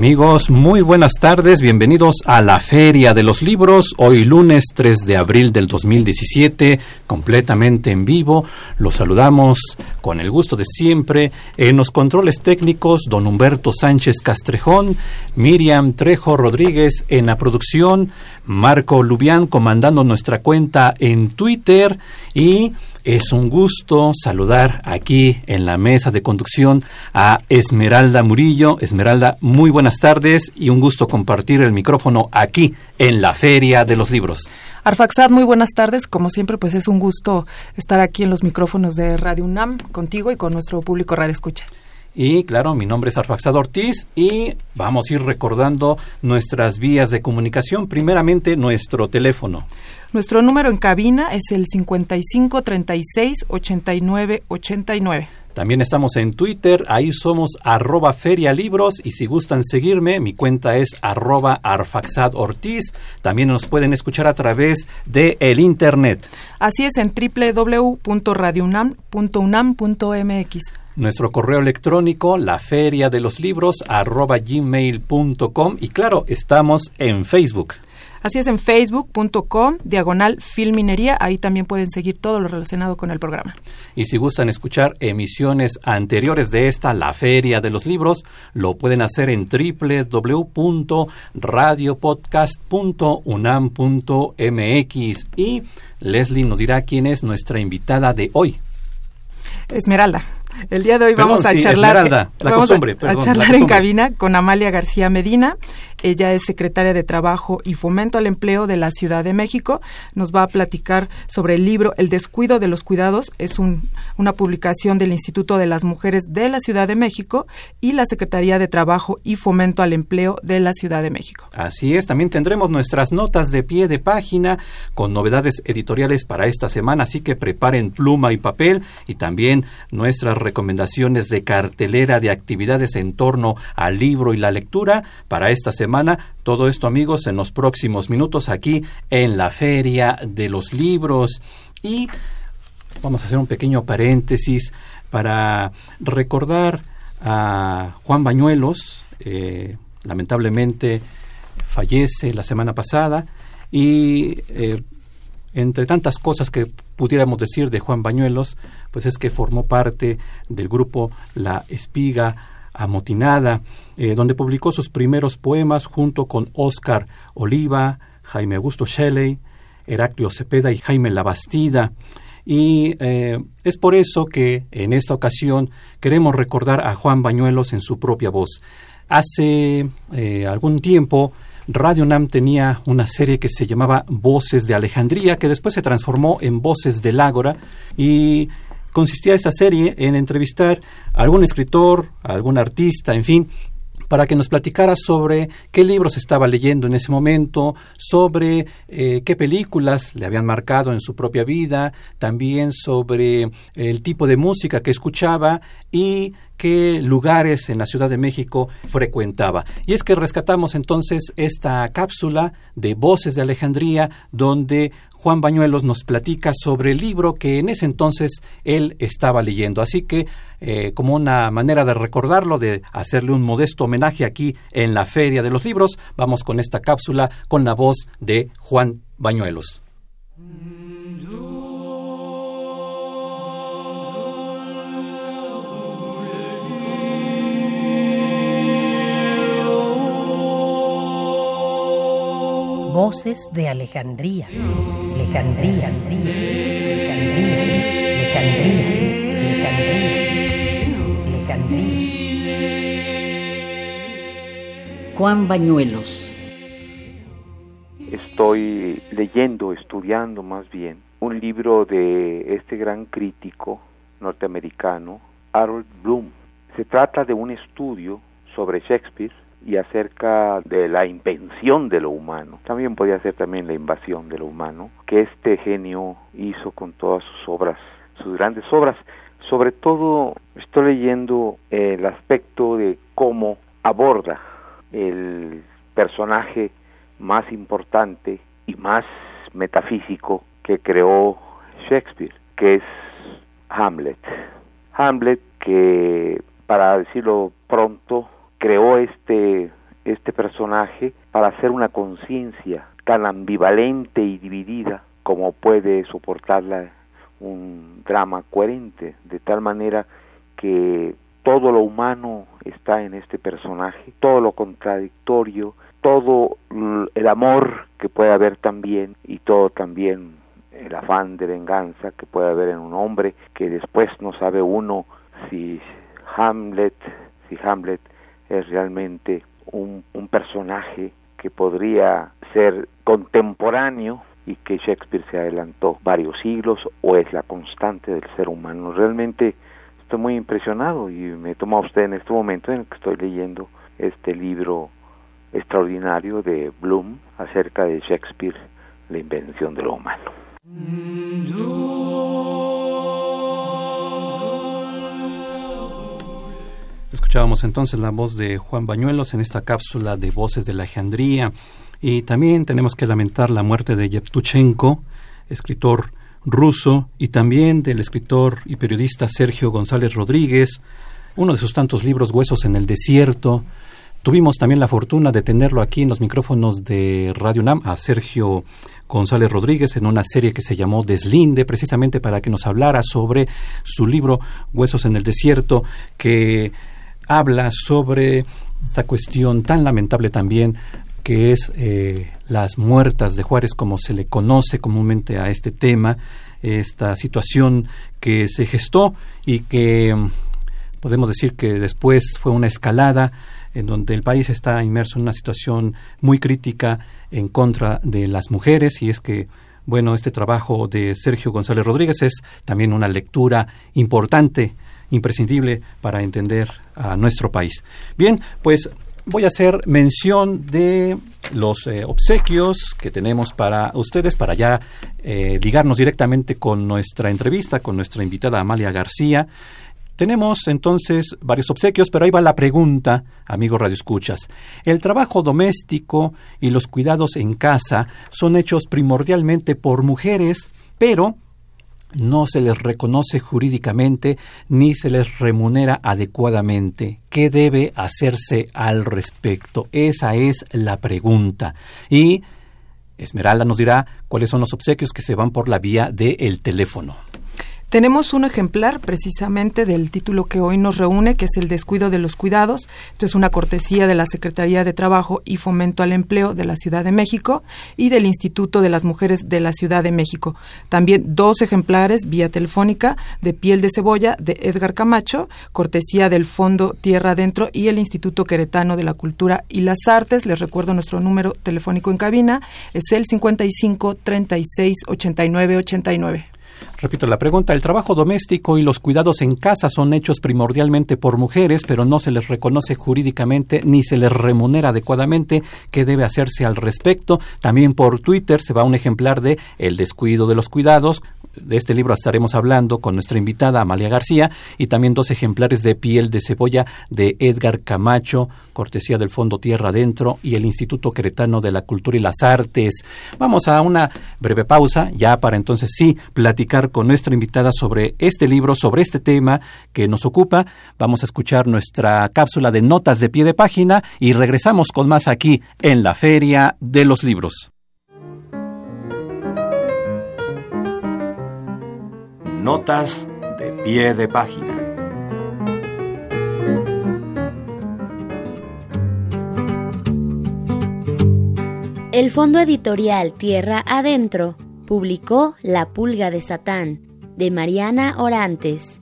Amigos, muy buenas tardes, bienvenidos a la Feria de los Libros, hoy lunes 3 de abril del 2017, completamente en vivo. Los saludamos con el gusto de siempre. En los controles técnicos, don Humberto Sánchez Castrejón, Miriam Trejo Rodríguez en la producción, Marco Lubián comandando nuestra cuenta en Twitter y es un gusto saludar aquí en la mesa de conducción a Esmeralda Murillo. Esmeralda, muy buenas tardes y un gusto compartir el micrófono aquí en la Feria de los Libros. Arfaxad, muy buenas tardes. Como siempre, pues es un gusto estar aquí en los micrófonos de Radio UNAM contigo y con nuestro público Radio Escucha. Y claro, mi nombre es Arfaxad Ortiz y vamos a ir recordando nuestras vías de comunicación. Primeramente, nuestro teléfono. Nuestro número en cabina es el 55 36 89 89. También estamos en Twitter, ahí somos arroba ferialibros y si gustan seguirme, mi cuenta es arroba arfaxad ortiz. También nos pueden escuchar a través de el internet. Así es en www.radiounam.unam.mx. Nuestro correo electrónico, la feria de los libros, arroba gmail.com y claro, estamos en Facebook. Así es en facebook.com, diagonal filminería. Ahí también pueden seguir todo lo relacionado con el programa. Y si gustan escuchar emisiones anteriores de esta, la Feria de los Libros, lo pueden hacer en www.radiopodcast.unam.mx. Y Leslie nos dirá quién es nuestra invitada de hoy. Esmeralda. El día de hoy vamos a charlar, la vamos costumbre, a, perdón, a charlar la en cabina con Amalia García Medina. Ella es secretaria de Trabajo y Fomento al Empleo de la Ciudad de México. Nos va a platicar sobre el libro El descuido de los cuidados. Es un, una publicación del Instituto de las Mujeres de la Ciudad de México y la Secretaría de Trabajo y Fomento al Empleo de la Ciudad de México. Así es, también tendremos nuestras notas de pie de página con novedades editoriales para esta semana, así que preparen pluma y papel y también nuestras recomendaciones de cartelera de actividades en torno al libro y la lectura para esta semana. Todo esto, amigos, en los próximos minutos aquí en la Feria de los Libros. Y vamos a hacer un pequeño paréntesis para recordar a Juan Bañuelos, eh, lamentablemente fallece la semana pasada y eh, entre tantas cosas que pudiéramos decir de Juan Bañuelos, pues es que formó parte del grupo La Espiga Amotinada, eh, donde publicó sus primeros poemas junto con Óscar Oliva, Jaime Augusto Shelley, Heraclio Cepeda y Jaime Labastida. Y eh, es por eso que en esta ocasión queremos recordar a Juan Bañuelos en su propia voz. Hace eh, algún tiempo Radio Nam tenía una serie que se llamaba Voces de Alejandría, que después se transformó en Voces del Ágora y consistía esa serie en entrevistar a algún escritor, a algún artista, en fin, para que nos platicara sobre qué libros estaba leyendo en ese momento, sobre eh, qué películas le habían marcado en su propia vida, también sobre el tipo de música que escuchaba y qué lugares en la Ciudad de México frecuentaba. Y es que rescatamos entonces esta cápsula de Voces de Alejandría, donde Juan Bañuelos nos platica sobre el libro que en ese entonces él estaba leyendo. Así que, eh, como una manera de recordarlo, de hacerle un modesto homenaje aquí en la Feria de los Libros, vamos con esta cápsula con la voz de Juan Bañuelos. Voces de Alejandría. Alejandría. Alejandría. Alejandría. Juan Bañuelos. Estoy leyendo, estudiando más bien, un libro de este gran crítico norteamericano, Harold Bloom. Se trata de un estudio sobre Shakespeare y acerca de la invención de lo humano. También podía ser también la invasión de lo humano que este genio hizo con todas sus obras, sus grandes obras. Sobre todo estoy leyendo el aspecto de cómo aborda el personaje más importante y más metafísico que creó Shakespeare, que es Hamlet. Hamlet que, para decirlo pronto, creó este, este personaje para hacer una conciencia tan ambivalente y dividida como puede soportarla un drama coherente, de tal manera que todo lo humano está en este personaje, todo lo contradictorio, todo el amor que puede haber también y todo también el afán de venganza que puede haber en un hombre que después no sabe uno si Hamlet, si Hamlet es realmente un, un personaje que podría ser contemporáneo y que Shakespeare se adelantó varios siglos o es la constante del ser humano. Realmente estoy muy impresionado y me toma usted en este momento en el que estoy leyendo este libro extraordinario de Bloom acerca de Shakespeare, la invención de lo humano. Escuchábamos entonces la voz de Juan Bañuelos en esta cápsula de Voces de la Alejandría. Y también tenemos que lamentar la muerte de Yevtuchenko, escritor ruso, y también del escritor y periodista Sergio González Rodríguez, uno de sus tantos libros Huesos en el Desierto, Tuvimos también la fortuna de tenerlo aquí en los micrófonos de Radio UNAM a Sergio González Rodríguez en una serie que se llamó Deslinde, precisamente para que nos hablara sobre su libro Huesos en el Desierto, que habla sobre esta cuestión tan lamentable también que es eh, las muertas de Juárez, como se le conoce comúnmente a este tema, esta situación que se gestó y que podemos decir que después fue una escalada en donde el país está inmerso en una situación muy crítica en contra de las mujeres. Y es que bueno, este trabajo de Sergio González Rodríguez es también una lectura importante, imprescindible para entender a nuestro país. Bien, pues voy a hacer mención de los eh, obsequios que tenemos para ustedes para ya eh, ligarnos directamente con nuestra entrevista, con nuestra invitada Amalia García. Tenemos entonces varios obsequios, pero ahí va la pregunta, amigos radioescuchas. El trabajo doméstico y los cuidados en casa son hechos primordialmente por mujeres, pero no se les reconoce jurídicamente ni se les remunera adecuadamente. ¿Qué debe hacerse al respecto? Esa es la pregunta. Y Esmeralda nos dirá cuáles son los obsequios que se van por la vía del teléfono. Tenemos un ejemplar precisamente del título que hoy nos reúne, que es el descuido de los cuidados. Esto es una cortesía de la Secretaría de Trabajo y Fomento al Empleo de la Ciudad de México y del Instituto de las Mujeres de la Ciudad de México. También dos ejemplares vía telefónica de Piel de Cebolla de Edgar Camacho, cortesía del Fondo Tierra Adentro y el Instituto Queretano de la Cultura y las Artes. Les recuerdo nuestro número telefónico en cabina, es el 55 36 89 89. Repito la pregunta, el trabajo doméstico y los cuidados en casa son hechos primordialmente por mujeres, pero no se les reconoce jurídicamente ni se les remunera adecuadamente. ¿Qué debe hacerse al respecto? También por Twitter se va un ejemplar de El descuido de los cuidados, de este libro estaremos hablando con nuestra invitada Amalia García y también dos ejemplares de Piel de Cebolla de Edgar Camacho, cortesía del Fondo Tierra Adentro y el Instituto Queretano de la Cultura y las Artes. Vamos a una breve pausa ya para entonces sí platicar con nuestra invitada sobre este libro, sobre este tema que nos ocupa. Vamos a escuchar nuestra cápsula de notas de pie de página y regresamos con más aquí en la Feria de los Libros. Notas de pie de página. El fondo editorial Tierra Adentro publicó La pulga de Satán de Mariana Orantes,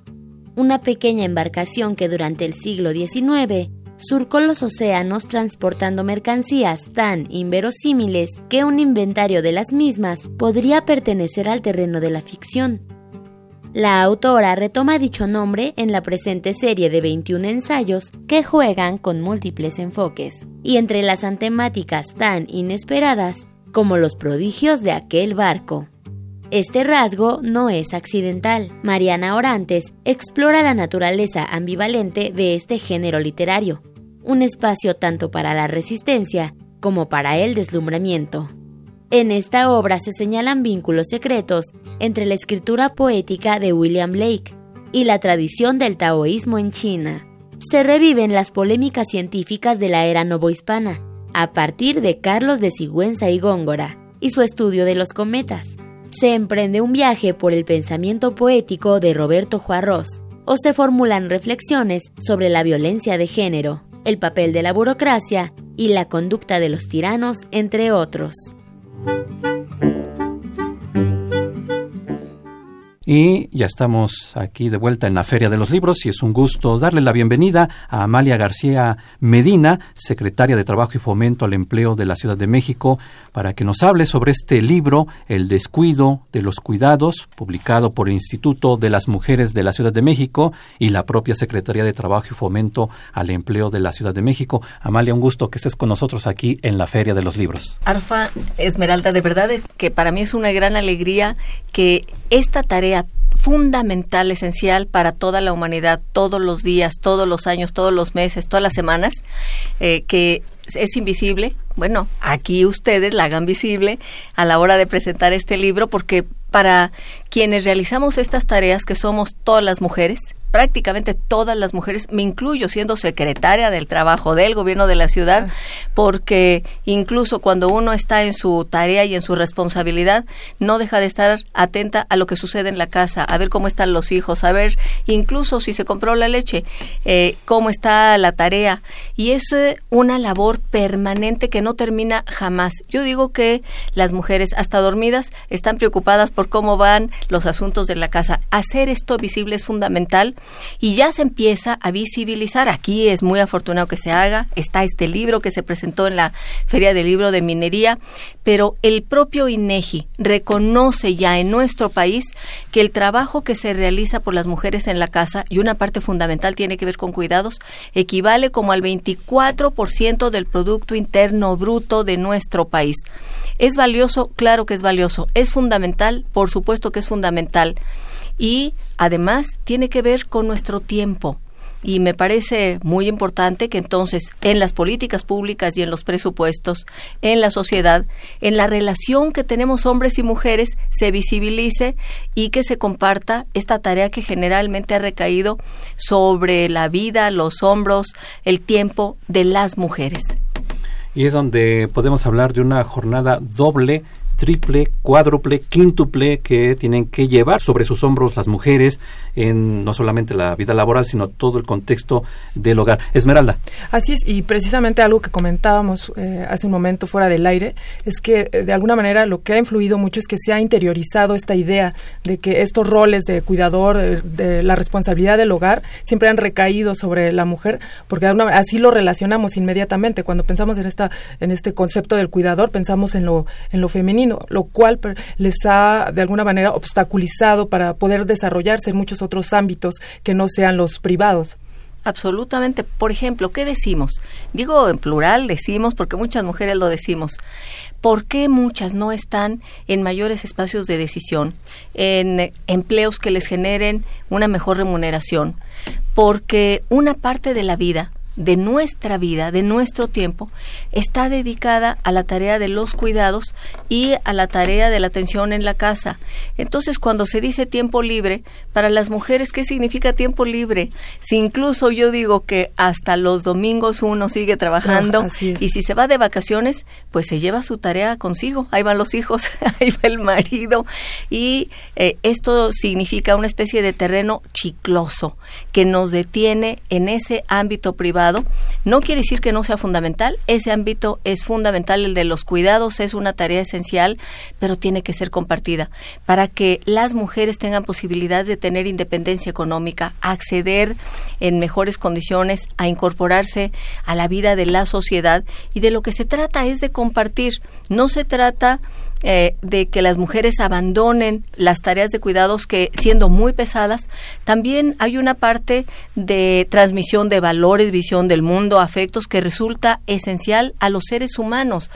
una pequeña embarcación que durante el siglo XIX surcó los océanos transportando mercancías tan inverosímiles que un inventario de las mismas podría pertenecer al terreno de la ficción. La autora retoma dicho nombre en la presente serie de 21 ensayos que juegan con múltiples enfoques y entrelazan temáticas tan inesperadas como los prodigios de aquel barco. Este rasgo no es accidental. Mariana Orantes explora la naturaleza ambivalente de este género literario, un espacio tanto para la resistencia como para el deslumbramiento. En esta obra se señalan vínculos secretos entre la escritura poética de William Blake y la tradición del taoísmo en China. Se reviven las polémicas científicas de la era novohispana, a partir de Carlos de Sigüenza y Góngora y su estudio de los cometas se emprende un viaje por el pensamiento poético de Roberto Juarros, o se formulan reflexiones sobre la violencia de género, el papel de la burocracia y la conducta de los tiranos, entre otros. thank you Y ya estamos aquí de vuelta en la Feria de los Libros y es un gusto darle la bienvenida a Amalia García Medina, secretaria de Trabajo y Fomento al Empleo de la Ciudad de México, para que nos hable sobre este libro, El descuido de los cuidados, publicado por el Instituto de las Mujeres de la Ciudad de México y la propia Secretaría de Trabajo y Fomento al Empleo de la Ciudad de México. Amalia, un gusto que estés con nosotros aquí en la Feria de los Libros. Arfa Esmeralda, de verdad que para mí es una gran alegría que esta tarea fundamental, esencial para toda la humanidad, todos los días, todos los años, todos los meses, todas las semanas, eh, que es invisible. Bueno, aquí ustedes la hagan visible a la hora de presentar este libro, porque para quienes realizamos estas tareas, que somos todas las mujeres, prácticamente todas las mujeres, me incluyo siendo secretaria del trabajo del gobierno de la ciudad, porque incluso cuando uno está en su tarea y en su responsabilidad, no deja de estar atenta a lo que sucede en la casa, a ver cómo están los hijos, a ver incluso si se compró la leche, eh, cómo está la tarea. Y es eh, una labor permanente que no termina jamás. Yo digo que las mujeres, hasta dormidas, están preocupadas por cómo van los asuntos de la casa. Hacer esto visible es fundamental y ya se empieza a visibilizar. Aquí es muy afortunado que se haga. Está este libro que se presentó en la Feria del Libro de Minería, pero el propio INEGI reconoce ya en nuestro país que el trabajo que se realiza por las mujeres en la casa y una parte fundamental tiene que ver con cuidados equivale como al 24% del producto interno bruto de nuestro país. ¿Es valioso? Claro que es valioso. ¿Es fundamental? Por supuesto que es fundamental y además tiene que ver con nuestro tiempo. Y me parece muy importante que entonces en las políticas públicas y en los presupuestos, en la sociedad, en la relación que tenemos hombres y mujeres, se visibilice y que se comparta esta tarea que generalmente ha recaído sobre la vida, los hombros, el tiempo de las mujeres. Y es donde podemos hablar de una jornada doble triple, cuádruple, quíntuple que tienen que llevar sobre sus hombros las mujeres en no solamente la vida laboral, sino todo el contexto del hogar. Esmeralda. Así es, y precisamente algo que comentábamos eh, hace un momento fuera del aire, es que eh, de alguna manera lo que ha influido mucho es que se ha interiorizado esta idea de que estos roles de cuidador, de, la responsabilidad del hogar, siempre han recaído sobre la mujer, porque así lo relacionamos inmediatamente. Cuando pensamos en, esta, en este concepto del cuidador, pensamos en lo, en lo femenino lo cual les ha de alguna manera obstaculizado para poder desarrollarse en muchos otros ámbitos que no sean los privados. Absolutamente. Por ejemplo, ¿qué decimos? Digo en plural, decimos, porque muchas mujeres lo decimos. ¿Por qué muchas no están en mayores espacios de decisión, en empleos que les generen una mejor remuneración? Porque una parte de la vida de nuestra vida, de nuestro tiempo, está dedicada a la tarea de los cuidados y a la tarea de la atención en la casa. Entonces, cuando se dice tiempo libre, para las mujeres, ¿qué significa tiempo libre? Si incluso yo digo que hasta los domingos uno sigue trabajando y si se va de vacaciones, pues se lleva su tarea consigo. Ahí van los hijos, ahí va el marido y eh, esto significa una especie de terreno chicloso que nos detiene en ese ámbito privado no quiere decir que no sea fundamental, ese ámbito es fundamental, el de los cuidados es una tarea esencial, pero tiene que ser compartida. Para que las mujeres tengan posibilidad de tener independencia económica, acceder en mejores condiciones a incorporarse a la vida de la sociedad. Y de lo que se trata es de compartir, no se trata eh, de que las mujeres abandonen las tareas de cuidados que siendo muy pesadas, también hay una parte de transmisión de valores, visión del mundo, afectos que resulta esencial a los seres humanos.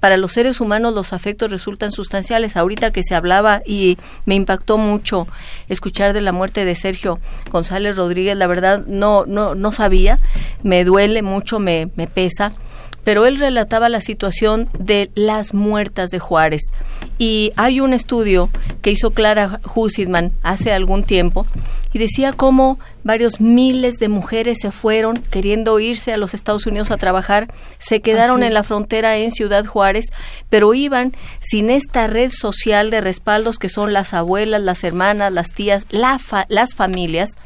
Para los seres humanos los afectos resultan sustanciales. Ahorita que se hablaba y me impactó mucho escuchar de la muerte de Sergio González Rodríguez, la verdad no no no sabía, me duele mucho, me me pesa pero él relataba la situación de las muertas de Juárez. Y hay un estudio que hizo Clara Hussitman hace algún tiempo y decía cómo varios miles de mujeres se fueron queriendo irse a los Estados Unidos a trabajar, se quedaron en la frontera en Ciudad Juárez, pero iban sin esta red social de respaldos que son las abuelas, las hermanas, las tías, las familias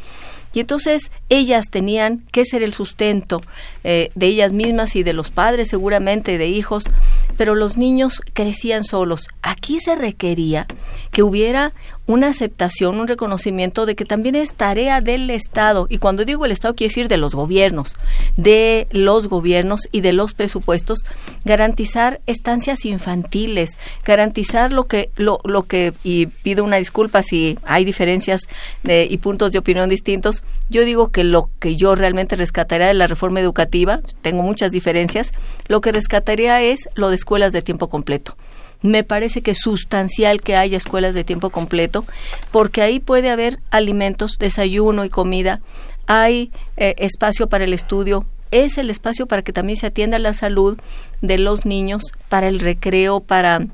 y entonces ellas tenían que ser el sustento eh, de ellas mismas y de los padres seguramente, de hijos, pero los niños crecían solos. Aquí se requería que hubiera una aceptación, un reconocimiento de que también es tarea del Estado. Y cuando digo el Estado, quiere decir de los gobiernos, de los gobiernos y de los presupuestos, garantizar estancias infantiles, garantizar lo que, lo, lo que, y pido una disculpa si hay diferencias de, y puntos de opinión distintos, yo digo que lo que yo realmente rescataría de la reforma educativa, tengo muchas diferencias, lo que rescataría es lo de escuelas de tiempo completo me parece que es sustancial que haya escuelas de tiempo completo, porque ahí puede haber alimentos, desayuno y comida, hay eh, espacio para el estudio, es el espacio para que también se atienda la salud de los niños, para el recreo, para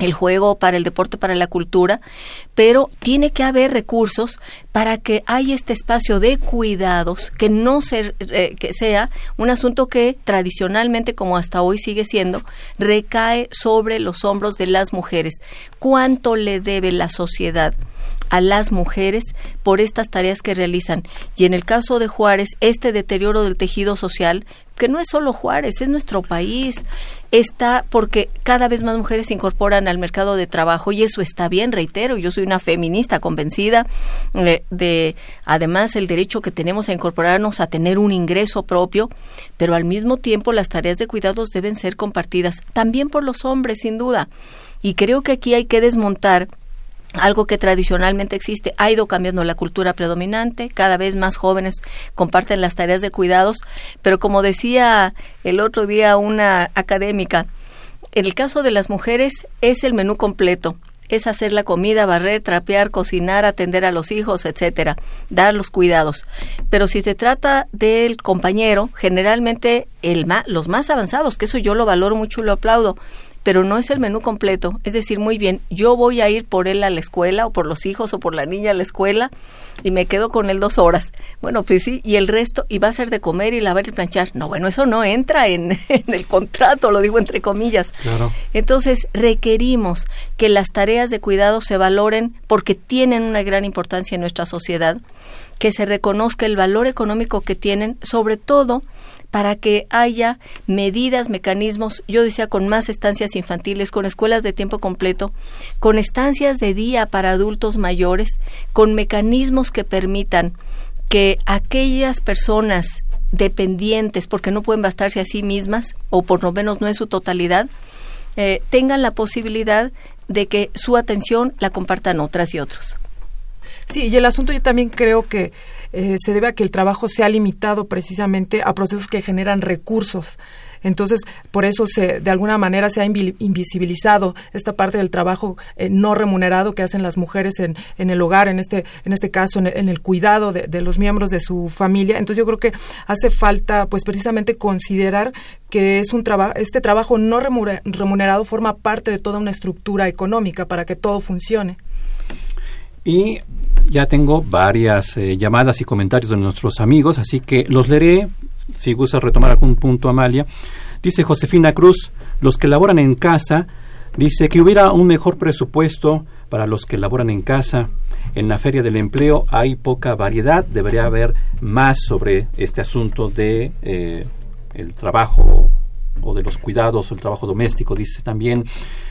el juego, para el deporte, para la cultura, pero tiene que haber recursos para que haya este espacio de cuidados que no eh, sea un asunto que tradicionalmente, como hasta hoy sigue siendo, recae sobre los hombros de las mujeres. ¿Cuánto le debe la sociedad? A las mujeres por estas tareas que realizan. Y en el caso de Juárez, este deterioro del tejido social que no es solo Juárez, es nuestro país. Está porque cada vez más mujeres se incorporan al mercado de trabajo y eso está bien, reitero, yo soy una feminista convencida eh, de además el derecho que tenemos a incorporarnos a tener un ingreso propio, pero al mismo tiempo las tareas de cuidados deben ser compartidas también por los hombres, sin duda. Y creo que aquí hay que desmontar algo que tradicionalmente existe, ha ido cambiando la cultura predominante, cada vez más jóvenes comparten las tareas de cuidados, pero como decía el otro día una académica, en el caso de las mujeres es el menú completo, es hacer la comida, barrer, trapear, cocinar, atender a los hijos, etcétera, dar los cuidados. Pero si se trata del compañero, generalmente el los más avanzados, que eso yo lo valoro mucho y lo aplaudo, pero no es el menú completo. Es decir, muy bien, yo voy a ir por él a la escuela o por los hijos o por la niña a la escuela y me quedo con él dos horas. Bueno, pues sí, y el resto, y va a ser de comer y lavar y planchar. No, bueno, eso no entra en, el contrato, lo digo entre comillas. Entonces, requerimos que las tareas de cuidado se valoren porque tienen una gran importancia en nuestra sociedad, que se reconozca el valor económico que tienen, sobre todo para que haya medidas, mecanismos, yo decía, con más estancias infantiles, con escuelas de tiempo completo, con estancias de día para adultos mayores, con mecanismos que permitan que aquellas personas dependientes, porque no pueden bastarse a sí mismas, o por lo menos no en su totalidad, eh, tengan la posibilidad de que su atención la compartan otras y otros. Sí, y el asunto yo también creo que eh, se debe a que el trabajo se ha limitado precisamente a procesos que generan recursos. Entonces, por eso se, de alguna manera se ha invisibilizado esta parte del trabajo eh, no remunerado que hacen las mujeres en, en, el hogar, en este, en este caso, en el, cuidado de, de, los miembros de su familia. Entonces, yo creo que hace falta, pues, precisamente considerar que es un trabajo, este trabajo no remunerado forma parte de toda una estructura económica para que todo funcione. Y ya tengo varias eh, llamadas y comentarios de nuestros amigos, así que los leeré. Si gusta retomar algún punto, Amalia. Dice Josefina Cruz, los que laboran en casa, dice que hubiera un mejor presupuesto para los que laboran en casa. En la feria del empleo hay poca variedad, debería haber más sobre este asunto de eh, el trabajo o de los cuidados o el trabajo doméstico, dice también.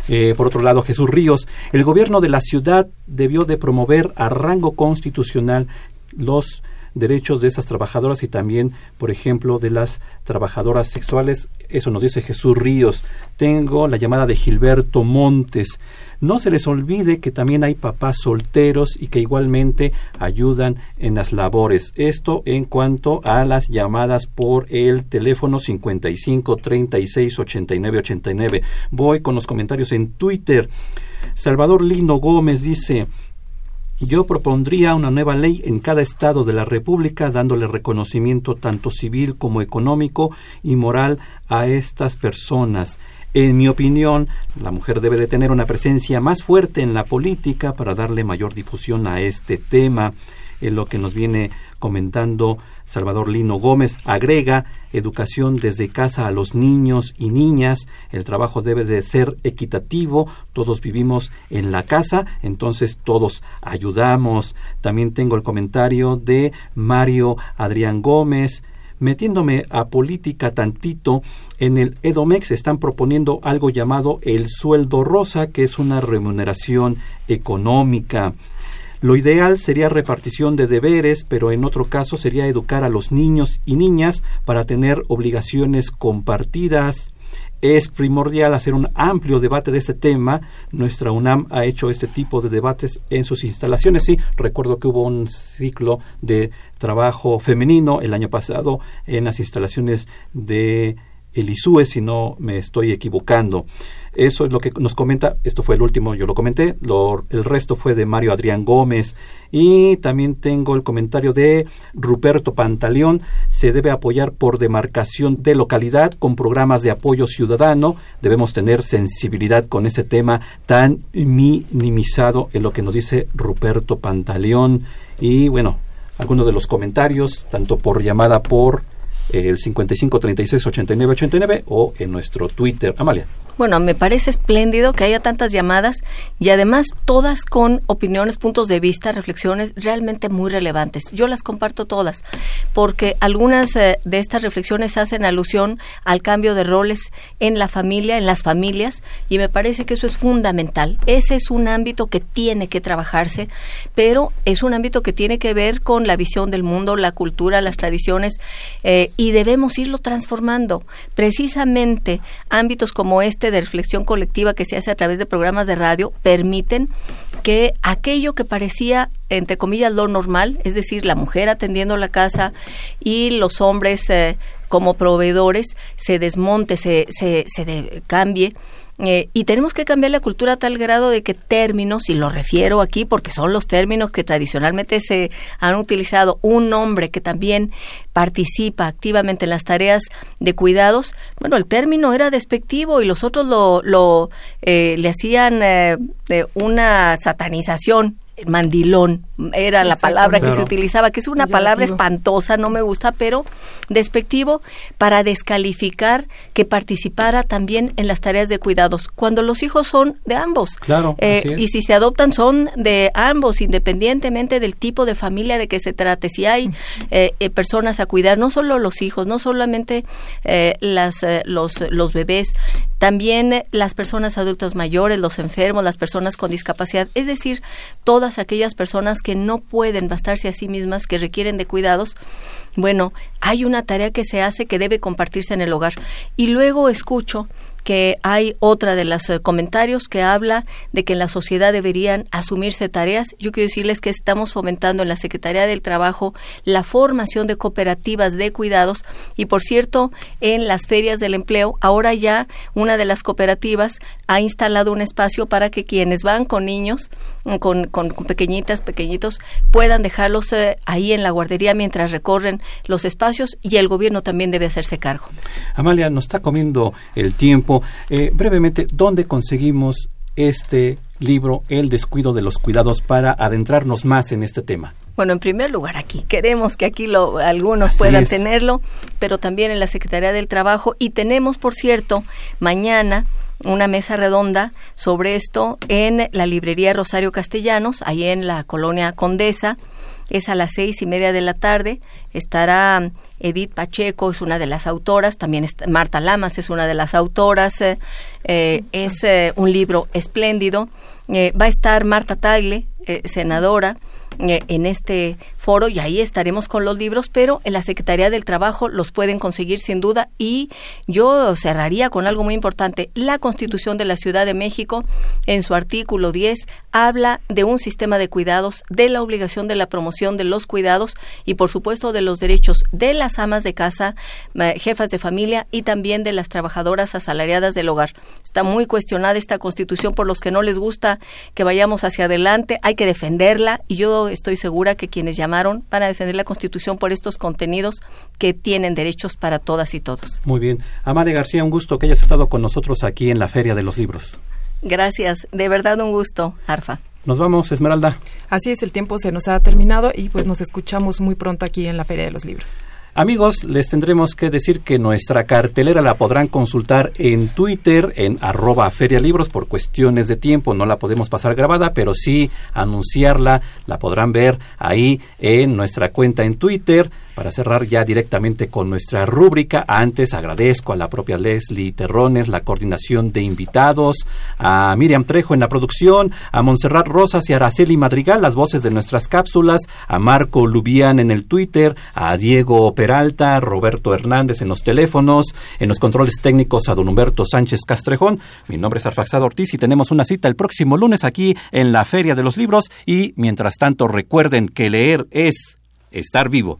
Eh, por otro lado, Jesús Ríos, el gobierno de la ciudad debió de promover a rango constitucional los derechos de esas trabajadoras y también, por ejemplo, de las trabajadoras sexuales. Eso nos dice Jesús Ríos. Tengo la llamada de Gilberto Montes. No se les olvide que también hay papás solteros y que igualmente ayudan en las labores. Esto en cuanto a las llamadas por el teléfono 55 36 89 89. Voy con los comentarios en Twitter. Salvador Lino Gómez dice yo propondría una nueva ley en cada estado de la República dándole reconocimiento tanto civil como económico y moral a estas personas. En mi opinión, la mujer debe de tener una presencia más fuerte en la política para darle mayor difusión a este tema. En lo que nos viene comentando Salvador Lino Gómez, agrega educación desde casa a los niños y niñas, el trabajo debe de ser equitativo, todos vivimos en la casa, entonces todos ayudamos. También tengo el comentario de Mario Adrián Gómez, metiéndome a política tantito, en el EDOMEX están proponiendo algo llamado el sueldo rosa, que es una remuneración económica. Lo ideal sería repartición de deberes, pero en otro caso sería educar a los niños y niñas para tener obligaciones compartidas. Es primordial hacer un amplio debate de este tema. Nuestra UNAM ha hecho este tipo de debates en sus instalaciones. Sí, recuerdo que hubo un ciclo de trabajo femenino el año pasado en las instalaciones de el ISUE, si no me estoy equivocando. Eso es lo que nos comenta, esto fue el último, yo lo comenté, el resto fue de Mario Adrián Gómez. Y también tengo el comentario de Ruperto Pantaleón, se debe apoyar por demarcación de localidad con programas de apoyo ciudadano, debemos tener sensibilidad con este tema tan minimizado en lo que nos dice Ruperto Pantaleón. Y bueno, algunos de los comentarios, tanto por llamada por el 55 36 89 89 o en nuestro Twitter. Amalia. Bueno, me parece espléndido que haya tantas llamadas y además todas con opiniones, puntos de vista, reflexiones realmente muy relevantes. Yo las comparto todas porque algunas eh, de estas reflexiones hacen alusión al cambio de roles en la familia, en las familias y me parece que eso es fundamental. Ese es un ámbito que tiene que trabajarse, pero es un ámbito que tiene que ver con la visión del mundo, la cultura, las tradiciones eh, y debemos irlo transformando. Precisamente ámbitos como este de reflexión colectiva que se hace a través de programas de radio permiten que aquello que parecía entre comillas lo normal, es decir, la mujer atendiendo la casa y los hombres eh, como proveedores, se desmonte, se, se, se cambie eh, y tenemos que cambiar la cultura a tal grado de que términos, y lo refiero aquí porque son los términos que tradicionalmente se han utilizado, un hombre que también participa activamente en las tareas de cuidados, bueno, el término era despectivo y los otros lo, lo eh, le hacían eh, una satanización mandilón era la palabra que se utilizaba, que es una palabra espantosa, no me gusta, pero despectivo para descalificar que participara también en las tareas de cuidados, cuando los hijos son de ambos. Claro. Eh, y si se adoptan son de ambos, independientemente del tipo de familia de que se trate. Si hay eh, eh, personas a cuidar, no solo los hijos, no solamente las, los, los bebés, también las personas adultas mayores, los enfermos, las personas con discapacidad, es decir, todas aquellas personas que no pueden bastarse a sí mismas, que requieren de cuidados, bueno, hay una tarea que se hace que debe compartirse en el hogar. Y luego escucho que hay otra de los eh, comentarios que habla de que en la sociedad deberían asumirse tareas. Yo quiero decirles que estamos fomentando en la Secretaría del Trabajo la formación de cooperativas de cuidados y, por cierto, en las ferias del empleo, ahora ya una de las cooperativas ha instalado un espacio para que quienes van con niños, mm, con, con, pequeñitas, pequeñitos, puedan dejarlos eh, ahí en la guardería mientras recorren los espacios y el gobierno también debe hacerse cargo. Amalia, nos está comiendo el tiempo eh, brevemente, ¿dónde conseguimos este libro, El descuido de los cuidados, para adentrarnos más en este tema? Bueno, en primer lugar aquí, queremos que aquí lo, algunos puedan tenerlo, pero también en la Secretaría del Trabajo. Y tenemos, por cierto, mañana una mesa redonda sobre esto en la librería Rosario Castellanos, ahí en la colonia Condesa, es a las seis y media de la tarde. Estará Edith Pacheco, es una de las autoras, también Marta Lamas es una de las autoras. Eh, eh, es eh, un libro espléndido. va a estar Marta Tagle, senadora. en este foro y ahí estaremos con los libros, pero en la Secretaría del Trabajo los pueden conseguir sin duda y yo cerraría con algo muy importante. La Constitución de la Ciudad de México, en su artículo 10, habla de un sistema de cuidados, de la obligación de la promoción de los cuidados y por supuesto de los derechos de las amas de casa, jefas de familia y también de las trabajadoras asalariadas del hogar. Está muy cuestionada esta Constitución por los que no les gusta que vayamos hacia adelante, hay que defenderla y yo estoy segura que quienes llamaron van a defender la Constitución por estos contenidos que tienen derechos para todas y todos. Muy bien. Amare García, un gusto que hayas estado con nosotros aquí en la Feria de los Libros. Gracias, de verdad un gusto, Arfa. Nos vamos, Esmeralda. Así es, el tiempo se nos ha terminado y pues nos escuchamos muy pronto aquí en la Feria de los Libros. Amigos, les tendremos que decir que nuestra cartelera la podrán consultar en Twitter, en arroba ferialibros, por cuestiones de tiempo, no la podemos pasar grabada, pero sí anunciarla, la podrán ver ahí en nuestra cuenta en Twitter, para cerrar ya directamente con nuestra rúbrica, antes agradezco a la propia Leslie Terrones la coordinación de invitados, a Miriam Trejo en la producción, a Montserrat Rosas y Araceli Madrigal las voces de nuestras cápsulas, a Marco Lubián en el Twitter, a Diego Peralta, Roberto Hernández en los teléfonos, en los controles técnicos a don Humberto Sánchez Castrejón. Mi nombre es Arfaxado Ortiz y tenemos una cita el próximo lunes aquí en la Feria de los Libros y mientras tanto recuerden que leer es estar vivo.